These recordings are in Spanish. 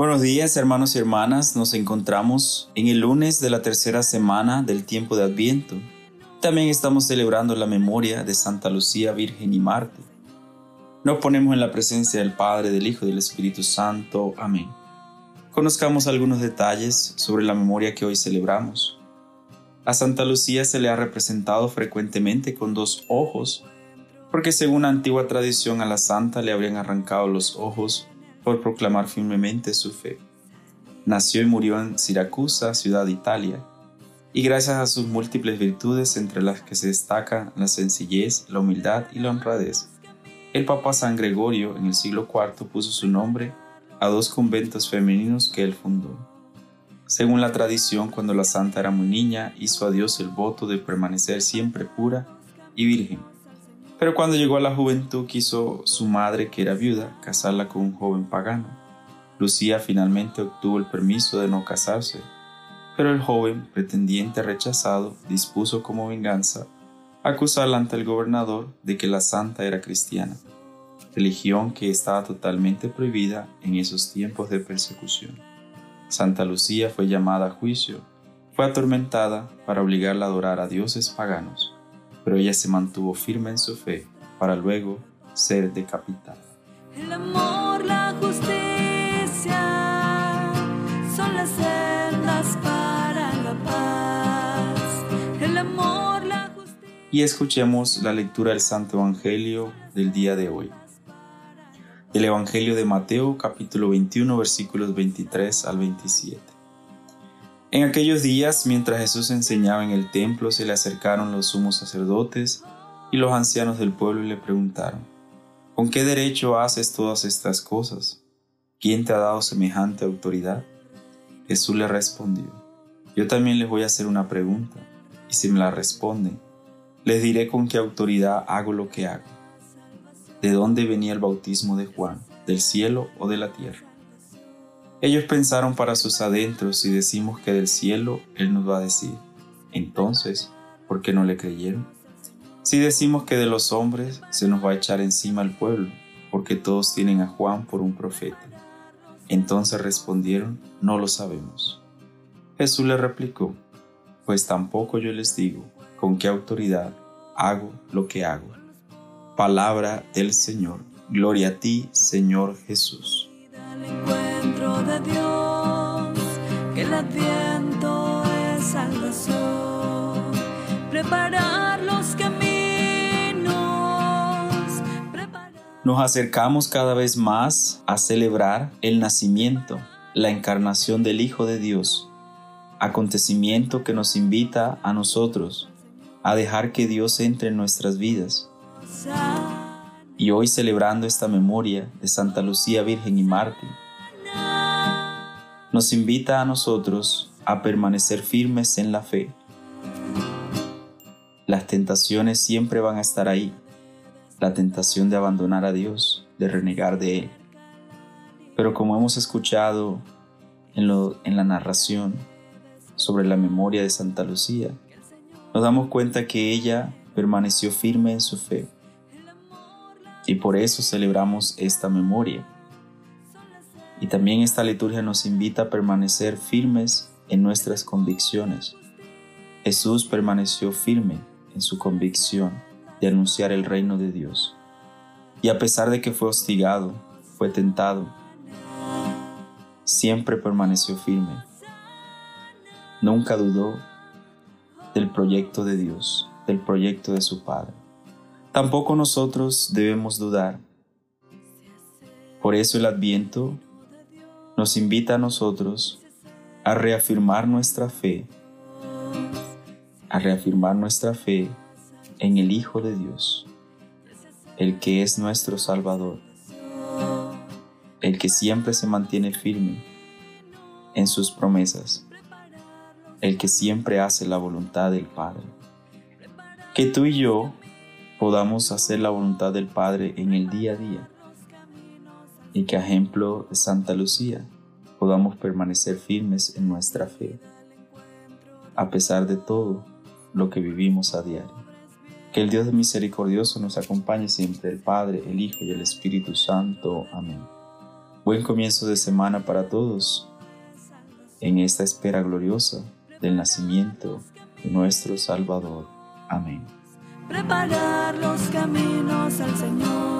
Buenos días hermanos y hermanas, nos encontramos en el lunes de la tercera semana del tiempo de Adviento. También estamos celebrando la memoria de Santa Lucía Virgen y Marte. Nos ponemos en la presencia del Padre, del Hijo y del Espíritu Santo. Amén. Conozcamos algunos detalles sobre la memoria que hoy celebramos. A Santa Lucía se le ha representado frecuentemente con dos ojos, porque según antigua tradición a la santa le habrían arrancado los ojos por proclamar firmemente su fe. Nació y murió en Siracusa, ciudad de Italia, y gracias a sus múltiples virtudes entre las que se destacan la sencillez, la humildad y la honradez, el Papa San Gregorio en el siglo IV puso su nombre a dos conventos femeninos que él fundó. Según la tradición, cuando la santa era muy niña, hizo a Dios el voto de permanecer siempre pura y virgen. Pero cuando llegó a la juventud quiso su madre, que era viuda, casarla con un joven pagano. Lucía finalmente obtuvo el permiso de no casarse, pero el joven, pretendiente rechazado, dispuso como venganza acusarla ante el gobernador de que la santa era cristiana, religión que estaba totalmente prohibida en esos tiempos de persecución. Santa Lucía fue llamada a juicio, fue atormentada para obligarla a adorar a dioses paganos pero ella se mantuvo firme en su fe para luego ser decapitada. El amor, la justicia son las sendas para la paz. El amor, la justicia. Y escuchemos la lectura del Santo Evangelio del día de hoy. Del Evangelio de Mateo capítulo 21 versículos 23 al 27. En aquellos días, mientras Jesús enseñaba en el templo, se le acercaron los sumos sacerdotes y los ancianos del pueblo y le preguntaron, ¿con qué derecho haces todas estas cosas? ¿Quién te ha dado semejante autoridad? Jesús le respondió, yo también les voy a hacer una pregunta, y si me la responden, les diré con qué autoridad hago lo que hago. ¿De dónde venía el bautismo de Juan? ¿Del cielo o de la tierra? Ellos pensaron para sus adentros, si decimos que del cielo, Él nos va a decir, entonces, ¿por qué no le creyeron? Si decimos que de los hombres, se nos va a echar encima el pueblo, porque todos tienen a Juan por un profeta. Entonces respondieron, no lo sabemos. Jesús le replicó, pues tampoco yo les digo con qué autoridad hago lo que hago. Palabra del Señor. Gloria a ti, Señor Jesús el adviento es salvación. Preparar los caminos. Nos acercamos cada vez más a celebrar el nacimiento, la encarnación del Hijo de Dios, acontecimiento que nos invita a nosotros a dejar que Dios entre en nuestras vidas. Y hoy celebrando esta memoria de Santa Lucía Virgen y Mártir, nos invita a nosotros a permanecer firmes en la fe. Las tentaciones siempre van a estar ahí. La tentación de abandonar a Dios, de renegar de Él. Pero como hemos escuchado en, la narración sobre la memoria de Santa Lucía, nos damos cuenta que ella permaneció firme en su fe. Y por eso celebramos esta memoria y también esta liturgia nos invita a permanecer firmes en nuestras convicciones. Jesús permaneció firme en su convicción de anunciar el reino de Dios. Y a pesar de que fue hostigado, fue tentado, siempre permaneció firme. Nunca dudó del proyecto de Dios, del proyecto de su Padre. Tampoco nosotros debemos dudar. Por eso el adviento nos invita a nosotros a reafirmar nuestra fe, a reafirmar nuestra fe en el Hijo de Dios, el que es nuestro Salvador, el que siempre se mantiene firme en sus promesas, el que siempre hace la voluntad del Padre. Que tú y yo podamos hacer la voluntad del Padre en el día a día y que a ejemplo de Santa Lucía podamos permanecer firmes en nuestra fe, a pesar de todo lo que vivimos a diario. Que el Dios misericordioso nos acompañe siempre, el Padre, el Hijo y el Espíritu Santo. Amén. Buen comienzo de semana para todos en esta espera gloriosa del nacimiento de nuestro Salvador. Amén. Preparar los caminos al Señor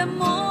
的梦。